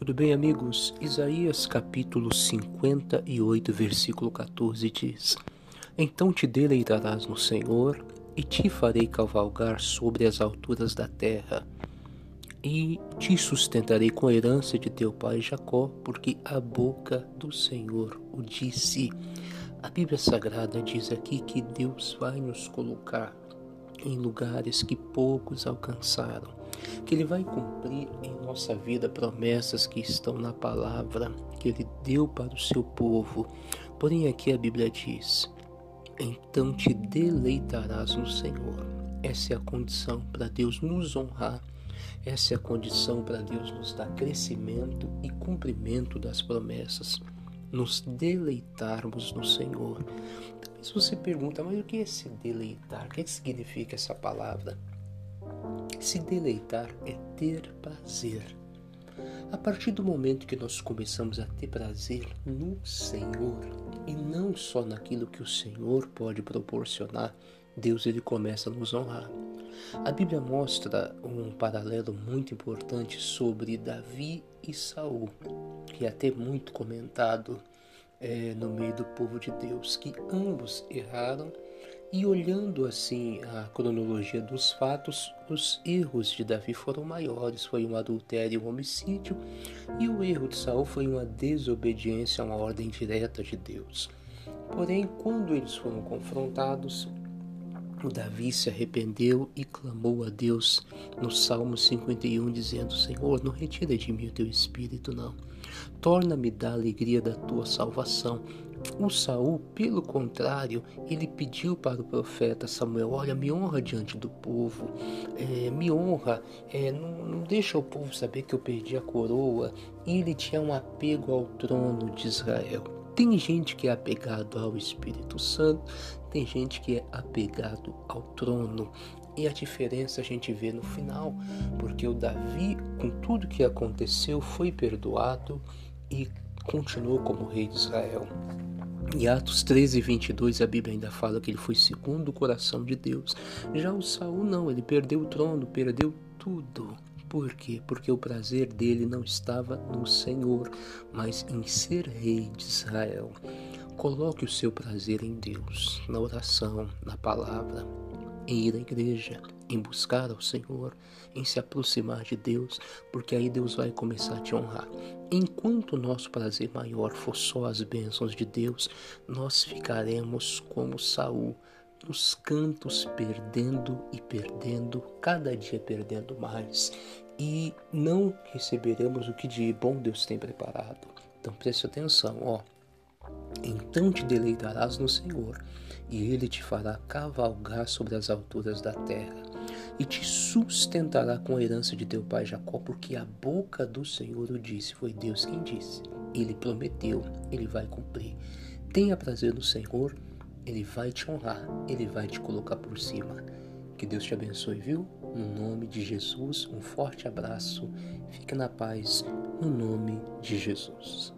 Tudo bem, amigos? Isaías capítulo 58, versículo 14 diz: Então te deleitarás no Senhor e te farei cavalgar sobre as alturas da terra e te sustentarei com a herança de teu pai Jacó, porque a boca do Senhor o disse. A Bíblia Sagrada diz aqui que Deus vai nos colocar em lugares que poucos alcançaram, que Ele vai cumprir em nossa vida promessas que estão na palavra que Ele deu para o seu povo. Porém, aqui a Bíblia diz: Então te deleitarás no Senhor. Essa é a condição para Deus nos honrar. Essa é a condição para Deus nos dar crescimento e cumprimento das promessas nos deleitarmos no Senhor. Talvez você pergunta, mas o que é se deleitar? O que, é que significa essa palavra? Se deleitar é ter prazer. A partir do momento que nós começamos a ter prazer no Senhor e não só naquilo que o Senhor pode proporcionar, Deus ele começa a nos honrar. A Bíblia mostra um paralelo muito importante sobre Davi e Saul, que é até muito comentado é, no meio do povo de Deus, que ambos erraram e olhando assim a cronologia dos fatos, os erros de Davi foram maiores, foi um adultério e um homicídio, e o erro de Saul foi uma desobediência a uma ordem direta de Deus. Porém, quando eles foram confrontados, Davi se arrependeu e clamou a Deus no Salmo 51, dizendo: Senhor, não retira de mim o teu espírito, não. Torna-me da alegria da tua salvação. O Saul, pelo contrário, ele pediu para o profeta Samuel: Olha, me honra diante do povo, é, me honra, é, não, não deixa o povo saber que eu perdi a coroa. E ele tinha um apego ao trono de Israel. Tem gente que é apegado ao Espírito Santo, tem gente que é apegado ao trono. E a diferença a gente vê no final, porque o Davi, com tudo que aconteceu, foi perdoado e continuou como rei de Israel. Em Atos 13, 22, a Bíblia ainda fala que ele foi segundo o coração de Deus. Já o Saul não, ele perdeu o trono, perdeu tudo. Por quê? Porque o prazer dele não estava no Senhor, mas em ser rei de Israel. Coloque o seu prazer em Deus, na oração, na palavra, em ir à igreja, em buscar ao Senhor, em se aproximar de Deus, porque aí Deus vai começar a te honrar. Enquanto o nosso prazer maior for só as bênçãos de Deus, nós ficaremos como Saul, nos cantos, perdendo e perdendo, cada dia perdendo mais, e não receberemos o que de bom Deus tem preparado. Então preste atenção, ó. Então te deleitarás no Senhor, e ele te fará cavalgar sobre as alturas da terra, e te sustentará com a herança de teu pai Jacó, porque a boca do Senhor o disse, foi Deus quem disse. Ele prometeu, ele vai cumprir. Tenha prazer no Senhor ele vai te honrar, Ele vai te colocar por cima. Que Deus te abençoe, viu? No nome de Jesus, um forte abraço. Fique na paz, no nome de Jesus.